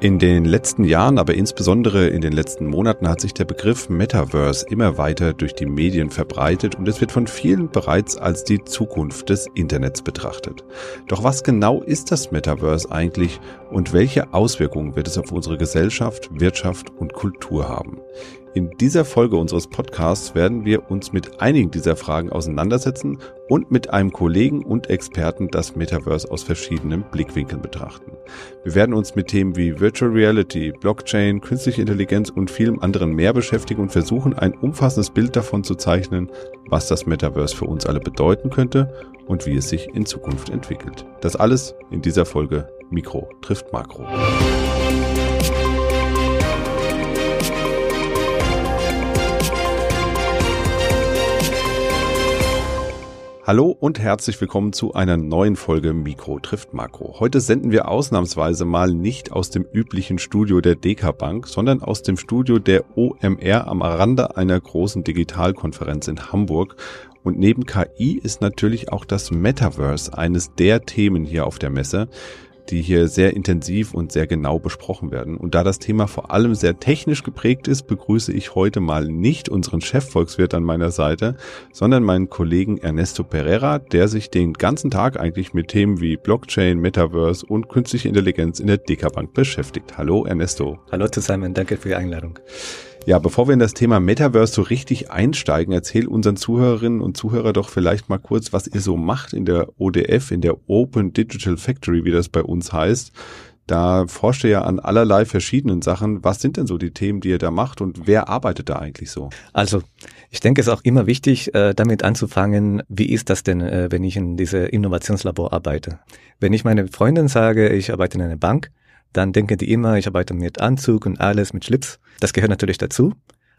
In den letzten Jahren, aber insbesondere in den letzten Monaten hat sich der Begriff Metaverse immer weiter durch die Medien verbreitet und es wird von vielen bereits als die Zukunft des Internets betrachtet. Doch was genau ist das Metaverse eigentlich und welche Auswirkungen wird es auf unsere Gesellschaft, Wirtschaft und Kultur haben? In dieser Folge unseres Podcasts werden wir uns mit einigen dieser Fragen auseinandersetzen und mit einem Kollegen und Experten das Metaverse aus verschiedenen Blickwinkeln betrachten. Wir werden uns mit Themen wie Virtual Reality, Blockchain, künstliche Intelligenz und vielem anderen mehr beschäftigen und versuchen ein umfassendes Bild davon zu zeichnen, was das Metaverse für uns alle bedeuten könnte und wie es sich in Zukunft entwickelt. Das alles in dieser Folge Mikro trifft Makro. Hallo und herzlich willkommen zu einer neuen Folge Mikro trifft Makro. Heute senden wir ausnahmsweise mal nicht aus dem üblichen Studio der DK Bank, sondern aus dem Studio der OMR am Rande einer großen Digitalkonferenz in Hamburg. Und neben KI ist natürlich auch das Metaverse eines der Themen hier auf der Messe die hier sehr intensiv und sehr genau besprochen werden. Und da das Thema vor allem sehr technisch geprägt ist, begrüße ich heute mal nicht unseren Chefvolkswirt an meiner Seite, sondern meinen Kollegen Ernesto Pereira, der sich den ganzen Tag eigentlich mit Themen wie Blockchain, Metaverse und künstliche Intelligenz in der Dekabank beschäftigt. Hallo Ernesto. Hallo zusammen, danke für die Einladung. Ja, bevor wir in das Thema Metaverse so richtig einsteigen, erzähl unseren Zuhörerinnen und Zuhörer doch vielleicht mal kurz, was ihr so macht in der ODF, in der Open Digital Factory, wie das bei uns heißt. Da forscht ihr ja an allerlei verschiedenen Sachen. Was sind denn so die Themen, die ihr da macht und wer arbeitet da eigentlich so? Also, ich denke, es ist auch immer wichtig, äh, damit anzufangen, wie ist das denn, äh, wenn ich in diese Innovationslabor arbeite? Wenn ich meine Freundin sage, ich arbeite in einer Bank, dann denken die immer, ich arbeite mit Anzug und alles, mit Schlips. Das gehört natürlich dazu.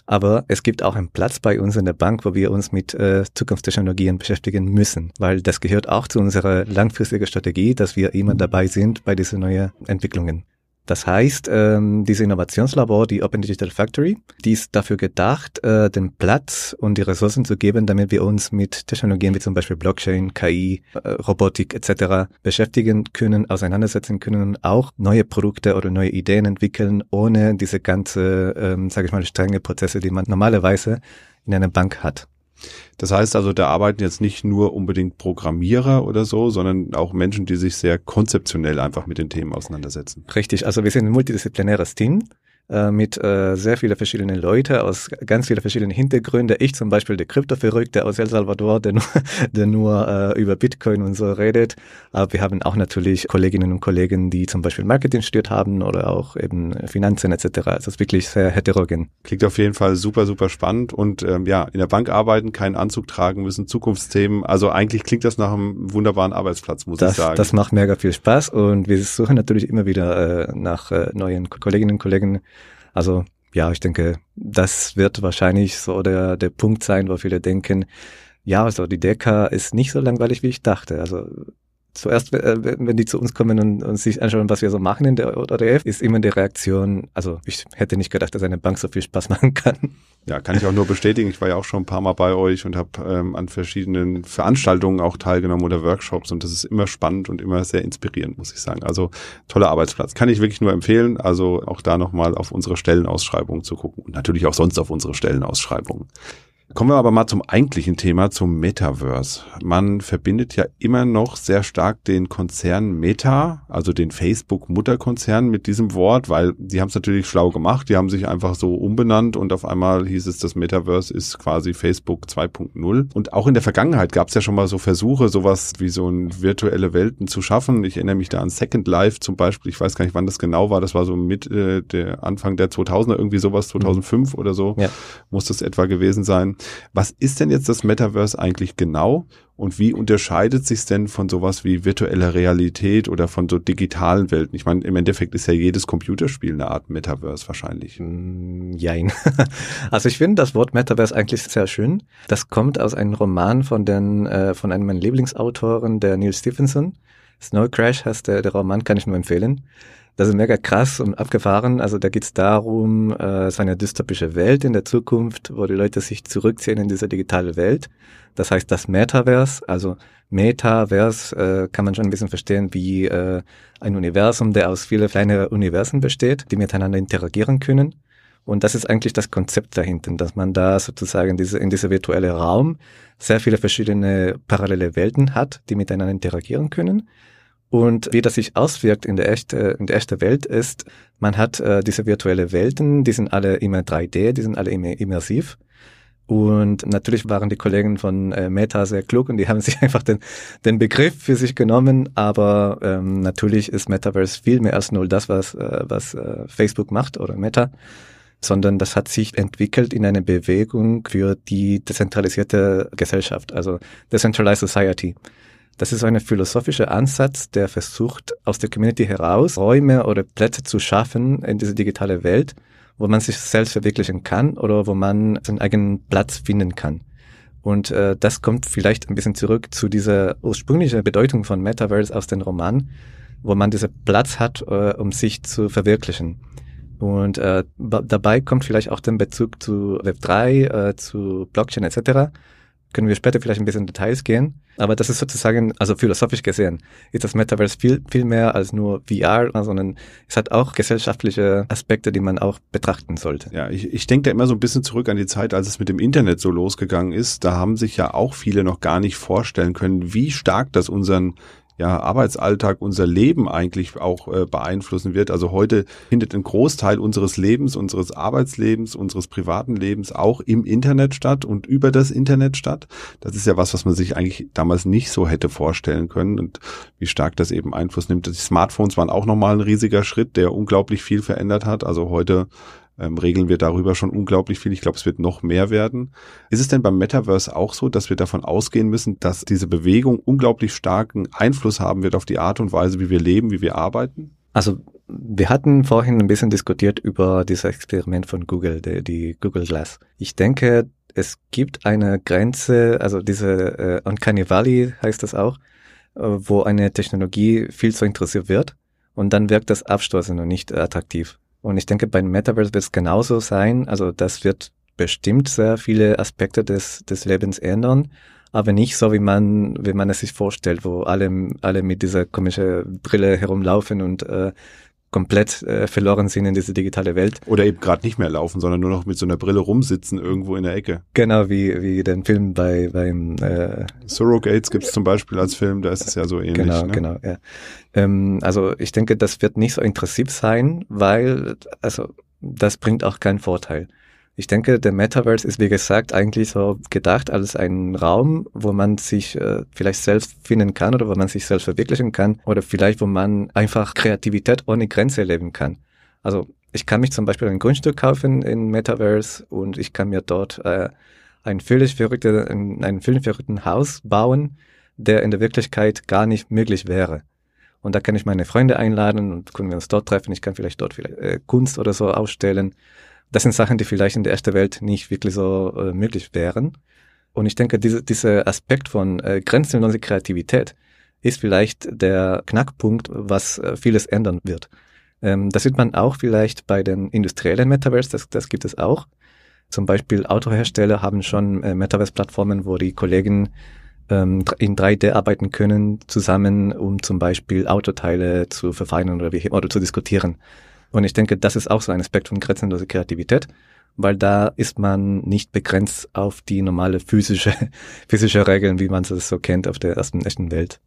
Aber es gibt auch einen Platz bei uns in der Bank, wo wir uns mit äh, Zukunftstechnologien beschäftigen müssen, weil das gehört auch zu unserer langfristigen Strategie, dass wir immer dabei sind bei diesen neuen Entwicklungen. Das heißt, ähm, diese Innovationslabor, die Open Digital Factory, die ist dafür gedacht, äh, den Platz und die Ressourcen zu geben, damit wir uns mit Technologien wie zum Beispiel Blockchain, KI, äh, Robotik etc. beschäftigen können, auseinandersetzen können, auch neue Produkte oder neue Ideen entwickeln, ohne diese ganze, ähm, sage ich mal, strenge Prozesse, die man normalerweise in einer Bank hat. Das heißt also, da arbeiten jetzt nicht nur unbedingt Programmierer oder so, sondern auch Menschen, die sich sehr konzeptionell einfach mit den Themen auseinandersetzen. Richtig, also wir sind ein multidisziplinäres Team äh, mit äh, sehr vielen verschiedenen Leuten aus ganz vielen verschiedenen Hintergründen. Ich zum Beispiel der Krypto-Verrückte aus El Salvador, der nur, der nur äh, über Bitcoin und so redet. Aber wir haben auch natürlich Kolleginnen und Kollegen, die zum Beispiel Marketing studiert haben oder auch eben Finanzen etc. Also es ist wirklich sehr heterogen. Klingt auf jeden Fall super, super spannend und ähm, ja, in der Bank arbeiten, keinen Anzug tragen müssen, Zukunftsthemen. Also eigentlich klingt das nach einem wunderbaren Arbeitsplatz, muss das, ich sagen. Das macht mega viel Spaß und wir suchen natürlich immer wieder äh, nach äh, neuen Kolleginnen und Kollegen, also ja, ich denke, das wird wahrscheinlich so der, der Punkt sein, wo viele denken, ja, also die Deka ist nicht so langweilig, wie ich dachte. Also zuerst, äh, wenn die zu uns kommen und, und sich anschauen, was wir so machen in der ODF, ist immer die Reaktion, also ich hätte nicht gedacht, dass eine Bank so viel Spaß machen kann. Ja, kann ich auch nur bestätigen. Ich war ja auch schon ein paar Mal bei euch und habe ähm, an verschiedenen Veranstaltungen auch teilgenommen oder Workshops und das ist immer spannend und immer sehr inspirierend, muss ich sagen. Also toller Arbeitsplatz. Kann ich wirklich nur empfehlen. Also auch da nochmal auf unsere Stellenausschreibungen zu gucken und natürlich auch sonst auf unsere Stellenausschreibungen. Kommen wir aber mal zum eigentlichen Thema, zum Metaverse. Man verbindet ja immer noch sehr stark den Konzern Meta, also den Facebook-Mutterkonzern mit diesem Wort, weil die haben es natürlich schlau gemacht. Die haben sich einfach so umbenannt und auf einmal hieß es, das Metaverse ist quasi Facebook 2.0. Und auch in der Vergangenheit gab es ja schon mal so Versuche, sowas wie so ein virtuelle Welten zu schaffen. Ich erinnere mich da an Second Life zum Beispiel. Ich weiß gar nicht, wann das genau war. Das war so mit äh, der Anfang der 2000er, irgendwie sowas, 2005 mhm. oder so, ja. muss das etwa gewesen sein. Was ist denn jetzt das Metaverse eigentlich genau und wie unterscheidet sich denn von sowas wie virtueller Realität oder von so digitalen Welten? Ich meine, im Endeffekt ist ja jedes Computerspiel eine Art Metaverse wahrscheinlich. Mm, jein. Also ich finde das Wort Metaverse eigentlich sehr schön. Das kommt aus einem Roman von den, äh, von einem meiner Lieblingsautoren, der Neil Stephenson. Snow Crash heißt der, der Roman, kann ich nur empfehlen. Das ist mega krass und abgefahren. Also da geht es darum, äh, es ist eine dystopische Welt in der Zukunft, wo die Leute sich zurückziehen in diese digitale Welt. Das heißt das Metaverse, also Metaverse äh, kann man schon ein bisschen verstehen wie äh, ein Universum, der aus vielen kleinen Universen besteht, die miteinander interagieren können. Und das ist eigentlich das Konzept dahinter, dass man da sozusagen diese, in dieser virtuelle Raum sehr viele verschiedene parallele Welten hat, die miteinander interagieren können. Und wie das sich auswirkt in der, echte, in der echten Welt ist, man hat äh, diese virtuelle Welten, die sind alle immer 3D, die sind alle immer immersiv. Und natürlich waren die Kollegen von äh, Meta sehr klug und die haben sich einfach den, den Begriff für sich genommen. Aber ähm, natürlich ist Metaverse viel mehr als nur das, was, äh, was äh, Facebook macht oder Meta, sondern das hat sich entwickelt in eine Bewegung für die dezentralisierte Gesellschaft, also Decentralized Society. Das ist ein philosophischer Ansatz, der versucht, aus der Community heraus Räume oder Plätze zu schaffen in diese digitale Welt, wo man sich selbst verwirklichen kann oder wo man seinen eigenen Platz finden kann. Und äh, das kommt vielleicht ein bisschen zurück zu dieser ursprünglichen Bedeutung von Metaverse aus dem Roman, wo man diesen Platz hat, äh, um sich zu verwirklichen. Und äh, dabei kommt vielleicht auch der Bezug zu Web3, äh, zu Blockchain etc können wir später vielleicht ein bisschen in Details gehen. Aber das ist sozusagen, also philosophisch gesehen, ist das Metaverse viel, viel mehr als nur VR, sondern es hat auch gesellschaftliche Aspekte, die man auch betrachten sollte. Ja, ich, ich denke da immer so ein bisschen zurück an die Zeit, als es mit dem Internet so losgegangen ist. Da haben sich ja auch viele noch gar nicht vorstellen können, wie stark das unseren ja, Arbeitsalltag, unser Leben eigentlich auch äh, beeinflussen wird. Also heute findet ein Großteil unseres Lebens, unseres Arbeitslebens, unseres privaten Lebens auch im Internet statt und über das Internet statt. Das ist ja was, was man sich eigentlich damals nicht so hätte vorstellen können und wie stark das eben Einfluss nimmt. Die Smartphones waren auch nochmal ein riesiger Schritt, der unglaublich viel verändert hat. Also heute ähm, regeln wir darüber schon unglaublich viel. Ich glaube, es wird noch mehr werden. Ist es denn beim Metaverse auch so, dass wir davon ausgehen müssen, dass diese Bewegung unglaublich starken Einfluss haben wird auf die Art und Weise, wie wir leben, wie wir arbeiten? Also wir hatten vorhin ein bisschen diskutiert über dieses Experiment von Google, die, die Google Glass. Ich denke, es gibt eine Grenze, also diese äh, Uncanny Valley heißt das auch, äh, wo eine Technologie viel zu interessiert wird und dann wirkt das abstoßend und nicht attraktiv. Und ich denke, beim Metaverse wird es genauso sein. Also das wird bestimmt sehr viele Aspekte des, des Lebens ändern, aber nicht so, wie man, wie man es sich vorstellt, wo alle, alle mit dieser komischen Brille herumlaufen und äh, komplett äh, verloren sind in diese digitale Welt. Oder eben gerade nicht mehr laufen, sondern nur noch mit so einer Brille rumsitzen irgendwo in der Ecke. Genau, wie, wie den Film bei beim äh, Surrogates gibt es zum Beispiel als Film, da ist es ja so ähnlich. Genau, ne? genau, ja. Ähm, also ich denke, das wird nicht so intensiv sein, weil also das bringt auch keinen Vorteil. Ich denke, der Metaverse ist, wie gesagt, eigentlich so gedacht als ein Raum, wo man sich äh, vielleicht selbst finden kann oder wo man sich selbst verwirklichen kann oder vielleicht, wo man einfach Kreativität ohne Grenze erleben kann. Also ich kann mich zum Beispiel ein Grundstück kaufen in Metaverse und ich kann mir dort äh, ein völlig verrückte, ein, ein völlig verrückten Haus bauen, der in der Wirklichkeit gar nicht möglich wäre. Und da kann ich meine Freunde einladen und können wir uns dort treffen. Ich kann vielleicht dort vielleicht, äh, Kunst oder so ausstellen. Das sind Sachen, die vielleicht in der ersten Welt nicht wirklich so äh, möglich wären. Und ich denke, diese, dieser Aspekt von äh, grenzenlose Kreativität ist vielleicht der Knackpunkt, was äh, vieles ändern wird. Ähm, das sieht man auch vielleicht bei den industriellen Metaverse, das, das gibt es auch. Zum Beispiel Autohersteller haben schon äh, Metaverse-Plattformen, wo die Kollegen ähm, in 3D arbeiten können, zusammen, um zum Beispiel Autoteile zu verfeinern oder, wie, oder zu diskutieren. Und ich denke, das ist auch so ein Aspekt von grenzenloser Kreativität, weil da ist man nicht begrenzt auf die normale physische, physische Regeln, wie man es so kennt auf der ersten echten Welt.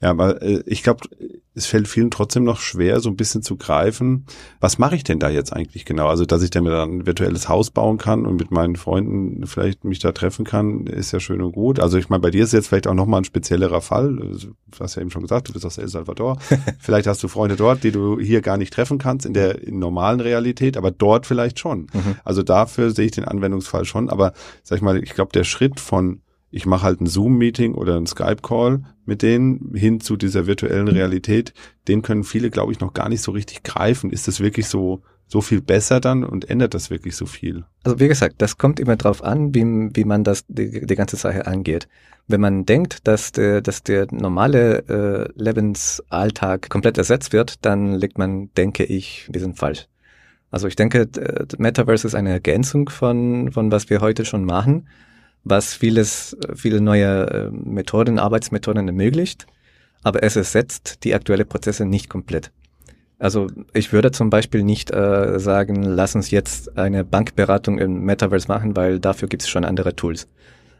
Ja, aber äh, ich glaube, es fällt vielen trotzdem noch schwer, so ein bisschen zu greifen. Was mache ich denn da jetzt eigentlich genau? Also, dass ich mir dann ein virtuelles Haus bauen kann und mit meinen Freunden vielleicht mich da treffen kann, ist ja schön und gut. Also, ich meine, bei dir ist jetzt vielleicht auch nochmal ein speziellerer Fall. Du hast ja eben schon gesagt, du bist aus El Salvador. vielleicht hast du Freunde dort, die du hier gar nicht treffen kannst in der in normalen Realität, aber dort vielleicht schon. Mhm. Also dafür sehe ich den Anwendungsfall schon. Aber sag ich mal, ich glaube, der Schritt von ich mache halt ein Zoom-Meeting oder ein Skype-Call mit denen hin zu dieser virtuellen Realität, den können viele, glaube ich, noch gar nicht so richtig greifen. Ist das wirklich so, so viel besser dann und ändert das wirklich so viel? Also wie gesagt, das kommt immer drauf an, wie, wie man das, die, die ganze Sache angeht. Wenn man denkt, dass der, dass der normale äh, Lebensalltag komplett ersetzt wird, dann liegt man, denke ich, wir sind falsch. Also ich denke, Metaverse ist eine Ergänzung von, von was wir heute schon machen was vieles, viele neue äh, Methoden, Arbeitsmethoden ermöglicht, aber es ersetzt die aktuellen Prozesse nicht komplett. Also ich würde zum Beispiel nicht äh, sagen, lass uns jetzt eine Bankberatung im Metaverse machen, weil dafür gibt es schon andere Tools.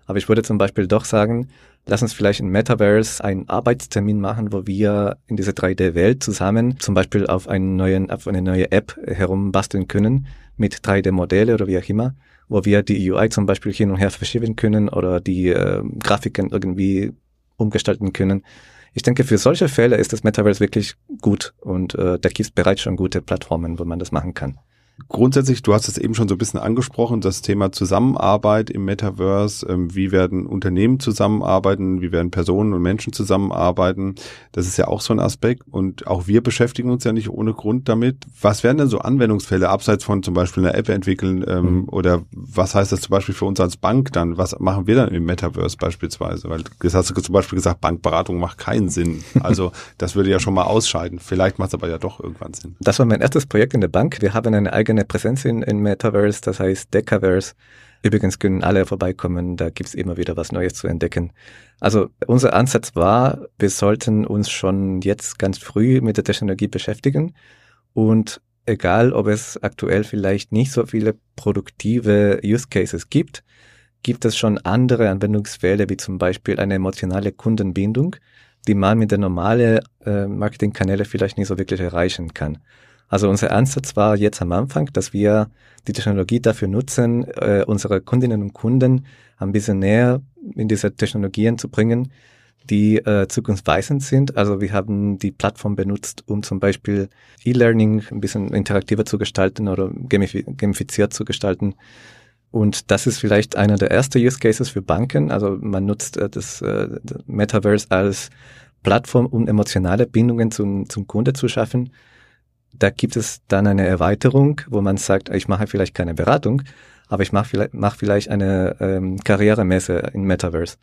Aber ich würde zum Beispiel doch sagen, lass uns vielleicht im Metaverse einen Arbeitstermin machen, wo wir in dieser 3D-Welt zusammen zum Beispiel auf, einen neuen, auf eine neue App herumbasteln können mit 3D-Modelle oder wie auch immer wo wir die UI zum Beispiel hin und her verschieben können oder die äh, Grafiken irgendwie umgestalten können. Ich denke, für solche Fälle ist das Metaverse wirklich gut und äh, da gibt es bereits schon gute Plattformen, wo man das machen kann. Grundsätzlich, du hast es eben schon so ein bisschen angesprochen, das Thema Zusammenarbeit im Metaverse. Ähm, wie werden Unternehmen zusammenarbeiten? Wie werden Personen und Menschen zusammenarbeiten? Das ist ja auch so ein Aspekt. Und auch wir beschäftigen uns ja nicht ohne Grund damit. Was wären denn so Anwendungsfälle, abseits von zum Beispiel einer App entwickeln? Ähm, mhm. Oder was heißt das zum Beispiel für uns als Bank dann? Was machen wir dann im Metaverse beispielsweise? Weil das hast du zum Beispiel gesagt, Bankberatung macht keinen Sinn. Also das würde ja schon mal ausscheiden. Vielleicht macht es aber ja doch irgendwann Sinn. Das war mein erstes Projekt in der Bank. Wir haben eine eigene eigene Präsenz in, in Metaverse, das heißt Decaverse. Übrigens können alle vorbeikommen, da gibt's immer wieder was Neues zu entdecken. Also unser Ansatz war, wir sollten uns schon jetzt ganz früh mit der Technologie beschäftigen und egal, ob es aktuell vielleicht nicht so viele produktive Use Cases gibt, gibt es schon andere Anwendungsfälle, wie zum Beispiel eine emotionale Kundenbindung, die man mit der normalen äh, Marketingkanäle vielleicht nicht so wirklich erreichen kann. Also unser Ansatz war jetzt am Anfang, dass wir die Technologie dafür nutzen, äh, unsere Kundinnen und Kunden ein bisschen näher in diese Technologien zu bringen, die äh, zukunftsweisend sind. Also wir haben die Plattform benutzt, um zum Beispiel E-Learning ein bisschen interaktiver zu gestalten oder gamifiziert zu gestalten. Und das ist vielleicht einer der ersten Use Cases für Banken. Also man nutzt äh, das, äh, das Metaverse als Plattform, um emotionale Bindungen zum, zum Kunde zu schaffen da gibt es dann eine Erweiterung, wo man sagt, ich mache vielleicht keine Beratung, aber ich mache vielleicht, mach vielleicht eine ähm, Karrieremesse in Metaverse.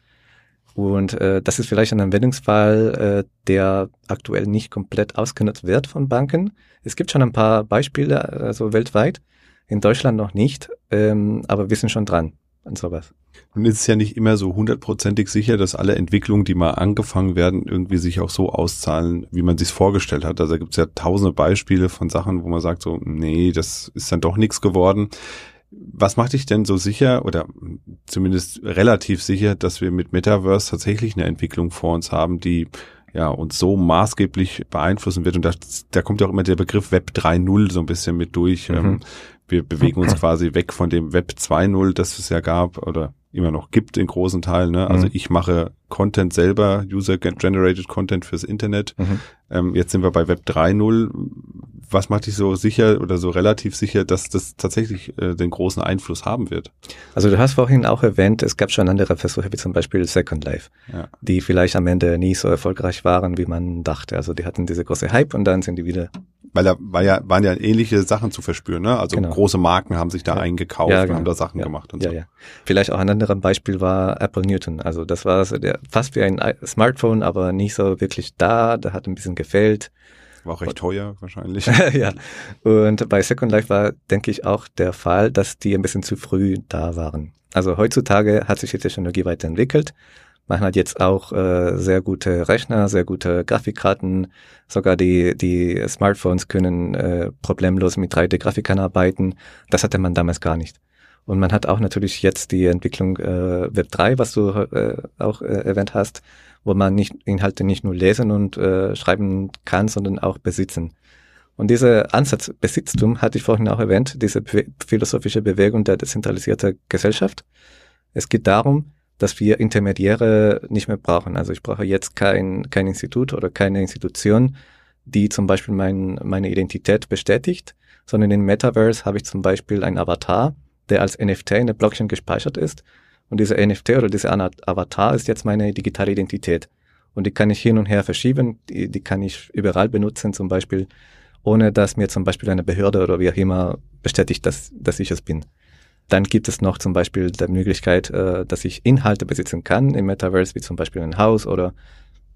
Und äh, das ist vielleicht ein Anwendungsfall, äh, der aktuell nicht komplett ausgenutzt wird von Banken. Es gibt schon ein paar Beispiele, also weltweit, in Deutschland noch nicht, ähm, aber wir sind schon dran an sowas. Nun ist es ja nicht immer so hundertprozentig sicher, dass alle Entwicklungen, die mal angefangen werden, irgendwie sich auch so auszahlen, wie man sich vorgestellt hat. Also da gibt es ja tausende Beispiele von Sachen, wo man sagt so, nee, das ist dann doch nichts geworden. Was macht dich denn so sicher oder zumindest relativ sicher, dass wir mit Metaverse tatsächlich eine Entwicklung vor uns haben, die ja, uns so maßgeblich beeinflussen wird. Und da, da kommt ja auch immer der Begriff Web 3.0 so ein bisschen mit durch. Mhm. Wir bewegen uns quasi weg von dem Web 2.0, das es ja gab oder immer noch gibt in großen Teilen. Ne? Also mhm. ich mache Content selber, User-Generated Content fürs Internet. Mhm. Ähm, jetzt sind wir bei Web 3.0. Was macht dich so sicher oder so relativ sicher, dass das tatsächlich äh, den großen Einfluss haben wird? Also du hast vorhin auch erwähnt, es gab schon andere Versuche, wie zum Beispiel Second Life, ja. die vielleicht am Ende nie so erfolgreich waren, wie man dachte. Also die hatten diese große Hype und dann sind die wieder weil da war ja, waren ja ähnliche Sachen zu verspüren, ne? Also genau. große Marken haben sich da ja. eingekauft, ja, genau. haben da Sachen gemacht und ja, so. Ja. Vielleicht auch ein anderes Beispiel war Apple Newton. Also das war so der, fast wie ein Smartphone, aber nicht so wirklich da. Da hat ein bisschen gefällt. War auch recht und, teuer wahrscheinlich. ja. Und bei Second Life war, denke ich, auch der Fall, dass die ein bisschen zu früh da waren. Also heutzutage hat sich die Technologie weiterentwickelt man hat jetzt auch äh, sehr gute Rechner, sehr gute Grafikkarten. Sogar die, die Smartphones können äh, problemlos mit 3D-Grafikern arbeiten. Das hatte man damals gar nicht. Und man hat auch natürlich jetzt die Entwicklung äh, Web 3, was du äh, auch äh, erwähnt hast, wo man nicht Inhalte nicht nur lesen und äh, schreiben kann, sondern auch besitzen. Und dieser Ansatz Besitztum hatte ich vorhin auch erwähnt, diese philosophische Bewegung der dezentralisierten Gesellschaft. Es geht darum, dass wir Intermediäre nicht mehr brauchen. Also ich brauche jetzt kein, kein Institut oder keine Institution, die zum Beispiel mein, meine Identität bestätigt, sondern in Metaverse habe ich zum Beispiel einen Avatar, der als NFT in der Blockchain gespeichert ist. Und diese NFT oder diese Avatar ist jetzt meine digitale Identität. Und die kann ich hin und her verschieben, die, die kann ich überall benutzen, zum Beispiel, ohne dass mir zum Beispiel eine Behörde oder wie auch immer bestätigt, dass, dass ich es bin. Dann gibt es noch zum Beispiel die Möglichkeit, äh, dass ich Inhalte besitzen kann im Metaverse, wie zum Beispiel ein Haus oder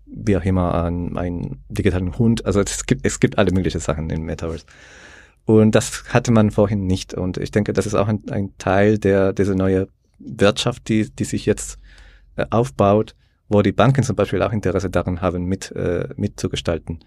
wie auch immer einen, einen digitalen Hund. Also es gibt, es gibt alle möglichen Sachen im Metaverse. Und das hatte man vorhin nicht. Und ich denke, das ist auch ein, ein Teil der, dieser neue Wirtschaft, die, die sich jetzt äh, aufbaut, wo die Banken zum Beispiel auch Interesse daran haben, mit, äh, mitzugestalten.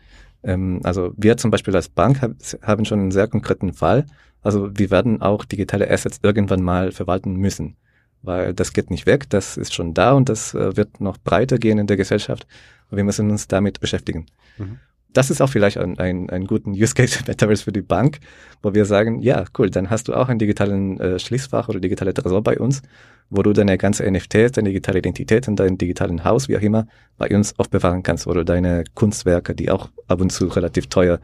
Ähm, also wir zum Beispiel als Bank hab, haben schon einen sehr konkreten Fall. Also wir werden auch digitale Assets irgendwann mal verwalten müssen, weil das geht nicht weg, das ist schon da und das äh, wird noch breiter gehen in der Gesellschaft. Und wir müssen uns damit beschäftigen. Mhm das ist auch vielleicht ein, ein, ein guten Use Case Metaverse für die Bank, wo wir sagen, ja, cool, dann hast du auch einen digitalen äh, Schließfach oder digitale Tresor bei uns, wo du deine ganze NFTs, deine digitale Identität und dein digitalen Haus, wie auch immer, bei uns aufbewahren kannst oder deine Kunstwerke, die auch ab und zu relativ teuer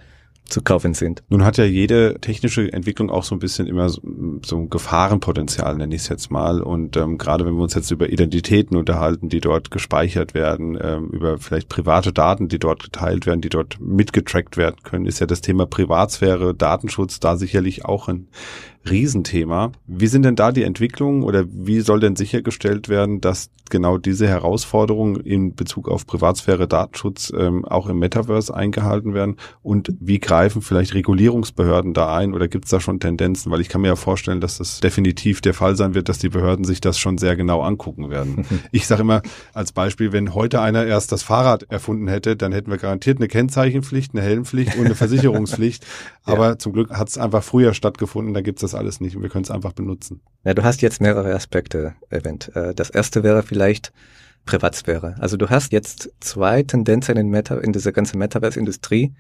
zu kaufen sind. Nun hat ja jede technische Entwicklung auch so ein bisschen immer so, so ein Gefahrenpotenzial, nenne ich es jetzt mal. Und ähm, gerade wenn wir uns jetzt über Identitäten unterhalten, die dort gespeichert werden, ähm, über vielleicht private Daten, die dort geteilt werden, die dort mitgetrackt werden können, ist ja das Thema Privatsphäre, Datenschutz da sicherlich auch ein Riesenthema. Wie sind denn da die Entwicklungen oder wie soll denn sichergestellt werden, dass genau diese Herausforderungen in Bezug auf Privatsphäre, Datenschutz ähm, auch im Metaverse eingehalten werden? Und wie greifen vielleicht Regulierungsbehörden da ein oder gibt es da schon Tendenzen? Weil ich kann mir ja vorstellen, dass das definitiv der Fall sein wird, dass die Behörden sich das schon sehr genau angucken werden. ich sage immer als Beispiel, wenn heute einer erst das Fahrrad erfunden hätte, dann hätten wir garantiert eine Kennzeichenpflicht, eine Helmpflicht und eine Versicherungspflicht. Aber ja. zum Glück hat es einfach früher stattgefunden, da gibt es das alles nicht und wir können es einfach benutzen. Ja, du hast jetzt mehrere Aspekte erwähnt. Äh, das erste wäre vielleicht Privatsphäre. Also du hast jetzt zwei Tendenzen in, Meta, in dieser ganzen Metaverse-Industrie.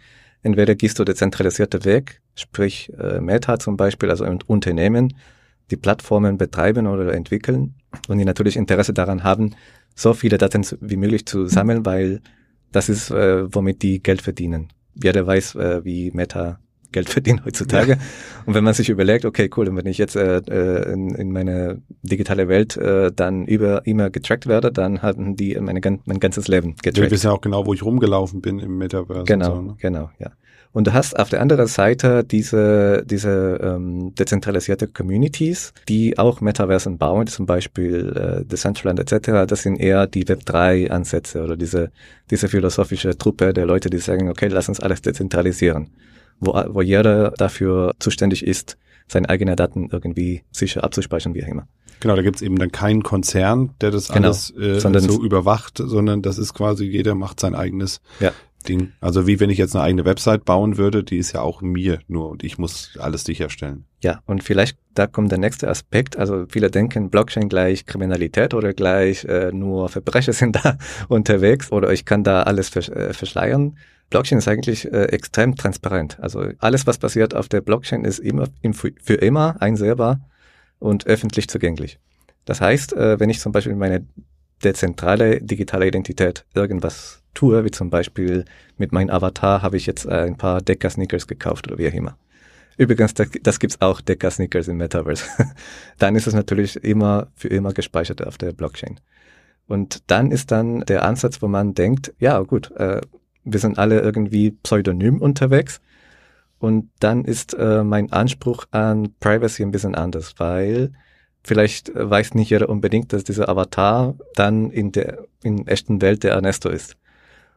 Entweder gehst du der zentralisierte Weg, sprich äh, Meta zum Beispiel, also Unternehmen, die Plattformen betreiben oder entwickeln und die natürlich Interesse daran haben, so viele Daten wie möglich zu sammeln, weil das ist, äh, womit die Geld verdienen. Jeder weiß, äh, wie Meta Geld verdienen heutzutage. Ja. Und wenn man sich überlegt, okay, cool, und wenn ich jetzt äh, äh, in, in meine digitale Welt äh, dann über immer getrackt werde, dann haben die meine, mein ganzes Leben getrackt. Wir wissen ja auch genau, wo ich rumgelaufen bin im Metaverse. Genau, so, ne? genau, ja. Und du hast auf der anderen Seite diese, diese ähm, dezentralisierte Communities, die auch Metaversen bauen, zum Beispiel äh, Decentraland etc. Das sind eher die Web3-Ansätze oder diese, diese philosophische Truppe der Leute, die sagen, okay, lass uns alles dezentralisieren wo, wo jeder dafür zuständig ist, seine eigenen Daten irgendwie sicher abzuspeichern, wie auch immer. Genau, da gibt's eben dann keinen Konzern, der das genau, alles äh, so überwacht, sondern das ist quasi, jeder macht sein eigenes ja. Ding. Also wie wenn ich jetzt eine eigene Website bauen würde, die ist ja auch mir nur und ich muss alles sicherstellen. Ja, und vielleicht da kommt der nächste Aspekt. Also viele denken Blockchain gleich Kriminalität oder gleich äh, nur Verbrecher sind da unterwegs oder ich kann da alles versch äh, verschleiern. Blockchain ist eigentlich äh, extrem transparent. Also alles, was passiert auf der Blockchain, ist immer für immer einsehbar und öffentlich zugänglich. Das heißt, äh, wenn ich zum Beispiel meine dezentrale digitale Identität irgendwas tue, wie zum Beispiel mit meinem Avatar habe ich jetzt ein paar Decker-Sneakers gekauft oder wie auch immer. Übrigens, das, das gibt's auch Decker-Sneakers im Metaverse. dann ist es natürlich immer für immer gespeichert auf der Blockchain. Und dann ist dann der Ansatz, wo man denkt, ja gut, äh, wir sind alle irgendwie pseudonym unterwegs. Und dann ist äh, mein Anspruch an Privacy ein bisschen anders, weil vielleicht weiß nicht jeder unbedingt, dass dieser Avatar dann in der in echten Welt der Ernesto ist.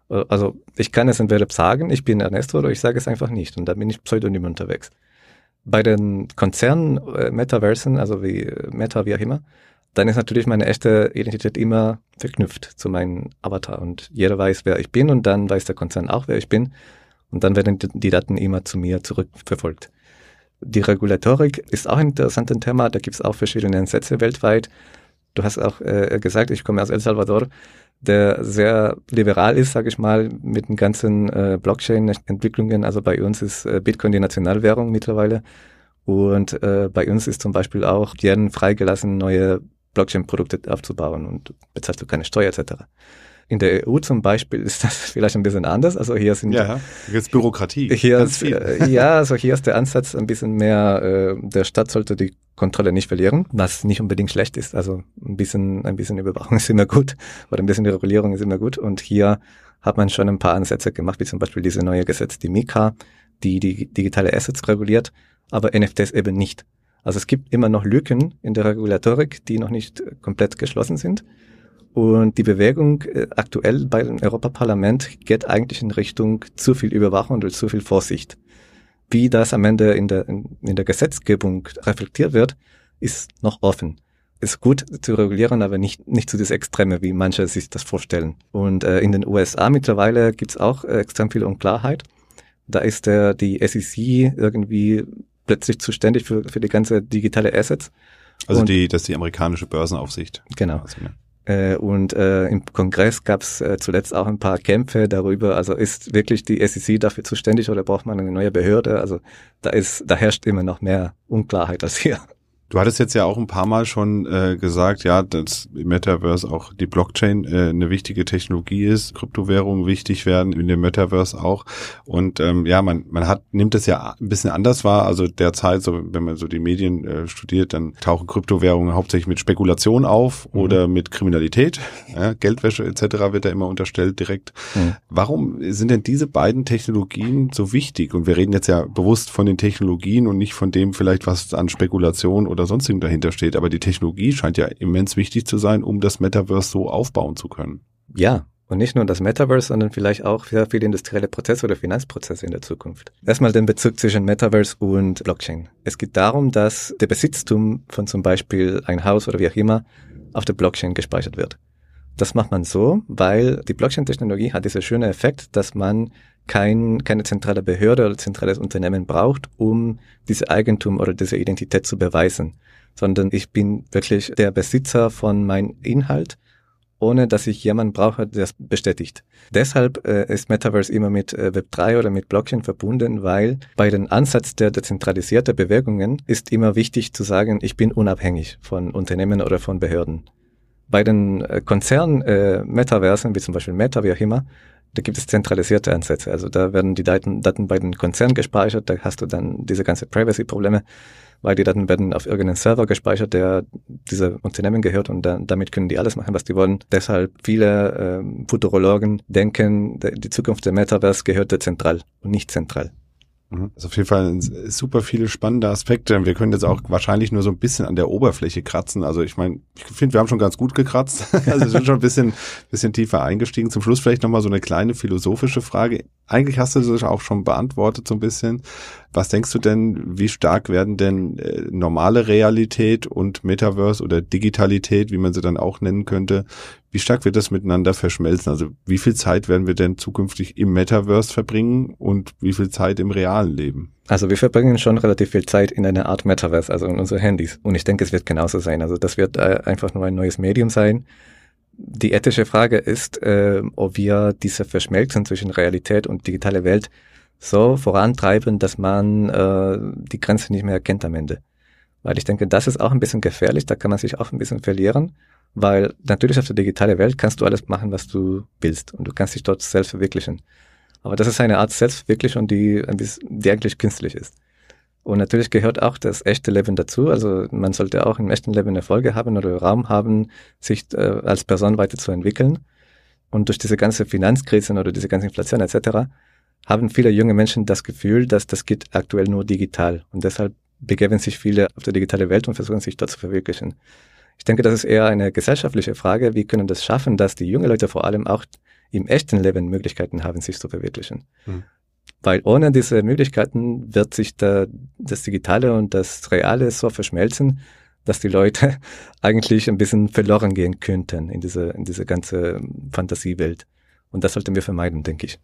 Äh, also ich kann es entweder sagen, ich bin Ernesto, oder ich sage es einfach nicht und dann bin ich pseudonym unterwegs. Bei den Konzernen, äh, Metaversen, also wie Meta, wie auch immer, dann ist natürlich meine echte Identität immer verknüpft zu meinem Avatar und jeder weiß, wer ich bin und dann weiß der Konzern auch, wer ich bin und dann werden die Daten immer zu mir zurückverfolgt. Die Regulatorik ist auch ein interessantes Thema, da gibt es auch verschiedene Ansätze weltweit. Du hast auch äh, gesagt, ich komme aus El Salvador, der sehr liberal ist, sage ich mal, mit den ganzen äh, Blockchain-Entwicklungen. Also bei uns ist äh, Bitcoin die Nationalwährung mittlerweile. Und äh, bei uns ist zum Beispiel auch jeden freigelassen, neue Blockchain-Produkte aufzubauen und bezahlst du keine Steuer etc. In der EU zum Beispiel ist das vielleicht ein bisschen anders. Also hier sind ja, jetzt Bürokratie. Hier ist, äh, ja, also hier ist der Ansatz ein bisschen mehr, äh, der Staat sollte die Kontrolle nicht verlieren, was nicht unbedingt schlecht ist. Also ein bisschen, ein bisschen Überwachung ist immer gut oder ein bisschen Regulierung ist immer gut. Und hier hat man schon ein paar Ansätze gemacht, wie zum Beispiel diese neue Gesetz, die Mika, die die digitale Assets reguliert, aber NFTs eben nicht. Also es gibt immer noch Lücken in der Regulatorik, die noch nicht komplett geschlossen sind. Und die Bewegung äh, aktuell beim Europaparlament geht eigentlich in Richtung zu viel Überwachung und zu viel Vorsicht. Wie das am Ende in der, in, der Gesetzgebung reflektiert wird, ist noch offen. Ist gut zu regulieren, aber nicht, nicht zu das Extreme, wie manche sich das vorstellen. Und äh, in den USA mittlerweile gibt's auch äh, extrem viel Unklarheit. Da ist der, die SEC irgendwie plötzlich zuständig für, für die ganze digitale Assets. Also und, die, das ist die amerikanische Börsenaufsicht. Genau. Also, ne? Äh, und äh, im Kongress gab es äh, zuletzt auch ein paar Kämpfe darüber. Also ist wirklich die SEC dafür zuständig oder braucht man eine neue Behörde? Also da ist, da herrscht immer noch mehr Unklarheit als hier. Du hattest jetzt ja auch ein paar Mal schon äh, gesagt, ja, dass im Metaverse auch die Blockchain äh, eine wichtige Technologie ist, Kryptowährungen wichtig werden, in dem Metaverse auch. Und ähm, ja, man, man hat, nimmt es ja ein bisschen anders wahr. Also derzeit, so wenn man so die Medien äh, studiert, dann tauchen Kryptowährungen hauptsächlich mit Spekulation auf mhm. oder mit Kriminalität. Ja, Geldwäsche etc. wird da immer unterstellt direkt. Mhm. Warum sind denn diese beiden Technologien so wichtig? Und wir reden jetzt ja bewusst von den Technologien und nicht von dem vielleicht, was an Spekulation oder oder sonstigen dahinter steht. Aber die Technologie scheint ja immens wichtig zu sein, um das Metaverse so aufbauen zu können. Ja, und nicht nur das Metaverse, sondern vielleicht auch sehr viele industrielle Prozesse oder Finanzprozesse in der Zukunft. Erstmal den Bezug zwischen Metaverse und Blockchain. Es geht darum, dass der Besitztum von zum Beispiel ein Haus oder wie auch immer auf der Blockchain gespeichert wird. Das macht man so, weil die Blockchain-Technologie hat dieser schöne Effekt, dass man kein, keine zentrale Behörde oder zentrales Unternehmen braucht, um diese Eigentum oder diese Identität zu beweisen, sondern ich bin wirklich der Besitzer von meinem Inhalt, ohne dass ich jemanden brauche, der das bestätigt. Deshalb äh, ist Metaverse immer mit äh, Web3 oder mit Blockchain verbunden, weil bei den Ansatz der dezentralisierten Bewegungen ist immer wichtig zu sagen, ich bin unabhängig von Unternehmen oder von Behörden. Bei den äh, Konzern-Metaversen, äh, wie zum Beispiel Meta, wie auch immer, da gibt es zentralisierte Ansätze. Also da werden die Daten, Daten bei den Konzernen gespeichert, da hast du dann diese ganze Privacy-Probleme, weil die Daten werden auf irgendeinen Server gespeichert, der dieser Unternehmen gehört und dann, damit können die alles machen, was die wollen. Deshalb viele äh, Futurologen denken, die Zukunft der Metaverse gehört dezentral und nicht zentral. Ist auf jeden Fall super viele spannende Aspekte. Wir können jetzt auch wahrscheinlich nur so ein bisschen an der Oberfläche kratzen. Also ich meine, ich finde, wir haben schon ganz gut gekratzt. Also wir sind schon ein bisschen, bisschen tiefer eingestiegen. Zum Schluss vielleicht nochmal so eine kleine philosophische Frage. Eigentlich hast du das auch schon beantwortet so ein bisschen. Was denkst du denn, wie stark werden denn äh, normale Realität und Metaverse oder Digitalität, wie man sie dann auch nennen könnte, wie stark wird das miteinander verschmelzen? Also wie viel Zeit werden wir denn zukünftig im Metaverse verbringen und wie viel Zeit im realen Leben? Also wir verbringen schon relativ viel Zeit in einer Art Metaverse, also in unsere Handys. Und ich denke, es wird genauso sein. Also das wird äh, einfach nur ein neues Medium sein. Die ethische Frage ist, äh, ob wir diese Verschmelzung zwischen Realität und digitale Welt so vorantreiben, dass man äh, die Grenze nicht mehr erkennt am Ende. Weil ich denke, das ist auch ein bisschen gefährlich, da kann man sich auch ein bisschen verlieren, weil natürlich auf der digitalen Welt kannst du alles machen, was du willst und du kannst dich dort selbst verwirklichen. Aber das ist eine Art Selbstverwirklichung, die, ein bisschen, die eigentlich künstlich ist. Und natürlich gehört auch das echte Leben dazu. Also man sollte auch im echten Leben Erfolge haben oder Raum haben, sich äh, als Person weiterzuentwickeln. Und durch diese ganze Finanzkrisen oder diese ganze Inflation etc haben viele junge Menschen das Gefühl, dass das geht aktuell nur digital. Und deshalb begeben sich viele auf der digitale Welt und versuchen sich dort zu verwirklichen. Ich denke, das ist eher eine gesellschaftliche Frage. Wie können das schaffen, dass die jungen Leute vor allem auch im echten Leben Möglichkeiten haben, sich zu verwirklichen? Hm. Weil ohne diese Möglichkeiten wird sich da, das Digitale und das Reale so verschmelzen, dass die Leute eigentlich ein bisschen verloren gehen könnten in diese, in diese ganze Fantasiewelt. Und das sollten wir vermeiden, denke ich.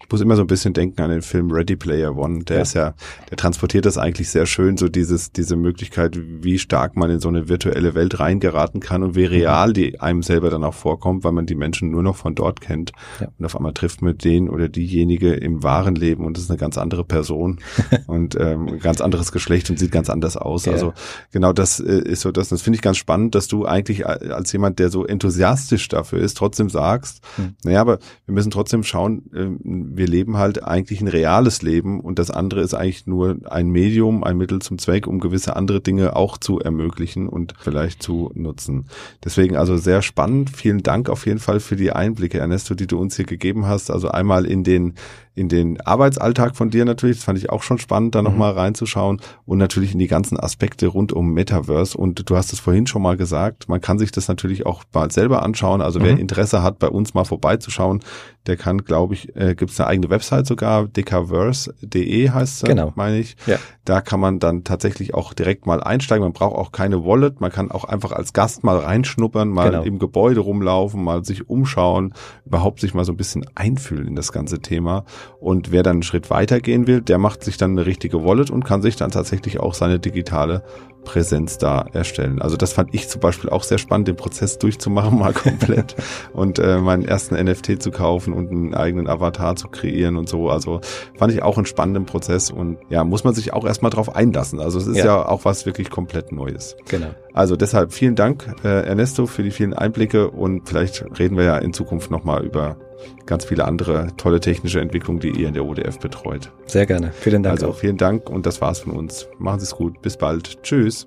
Ich muss immer so ein bisschen denken an den Film Ready Player One. Der ja. ist ja, der transportiert das eigentlich sehr schön, so dieses, diese Möglichkeit, wie stark man in so eine virtuelle Welt reingeraten kann und wie real die einem selber dann auch vorkommt, weil man die Menschen nur noch von dort kennt. Ja. Und auf einmal trifft man den oder diejenige im wahren Leben und das ist eine ganz andere Person und ähm, ganz anderes Geschlecht und sieht ganz anders aus. Ja. Also genau das äh, ist so das. Das finde ich ganz spannend, dass du eigentlich als jemand, der so enthusiastisch dafür ist, trotzdem sagst, hm. naja, aber wir müssen trotzdem schauen, äh, wir leben halt eigentlich ein reales Leben und das andere ist eigentlich nur ein Medium, ein Mittel zum Zweck, um gewisse andere Dinge auch zu ermöglichen und vielleicht zu nutzen. Deswegen also sehr spannend. Vielen Dank auf jeden Fall für die Einblicke, Ernesto, die du uns hier gegeben hast. Also einmal in den in den Arbeitsalltag von dir natürlich, das fand ich auch schon spannend, da mhm. nochmal reinzuschauen und natürlich in die ganzen Aspekte rund um Metaverse und du hast es vorhin schon mal gesagt, man kann sich das natürlich auch mal selber anschauen, also mhm. wer Interesse hat, bei uns mal vorbeizuschauen, der kann, glaube ich, äh, gibt es eine eigene Website sogar, dekaverse.de heißt es, genau. meine ich. Ja. Da kann man dann tatsächlich auch direkt mal einsteigen, man braucht auch keine Wallet, man kann auch einfach als Gast mal reinschnuppern, mal genau. im Gebäude rumlaufen, mal sich umschauen, überhaupt sich mal so ein bisschen einfühlen in das ganze Thema und wer dann einen Schritt weiter gehen will, der macht sich dann eine richtige Wallet und kann sich dann tatsächlich auch seine digitale Präsenz da erstellen. Also das fand ich zum Beispiel auch sehr spannend, den Prozess durchzumachen mal komplett und äh, meinen ersten NFT zu kaufen und einen eigenen Avatar zu kreieren und so. Also fand ich auch einen spannenden Prozess und ja, muss man sich auch erstmal drauf einlassen. Also es ist ja. ja auch was wirklich komplett Neues. Genau. Also deshalb vielen Dank, äh, Ernesto, für die vielen Einblicke und vielleicht reden wir ja in Zukunft nochmal über ganz viele andere tolle technische Entwicklungen, die ihr in der ODF betreut. Sehr gerne. Vielen Dank. Also auch. vielen Dank und das war's von uns. Machen Sie es gut. Bis bald. Tschüss.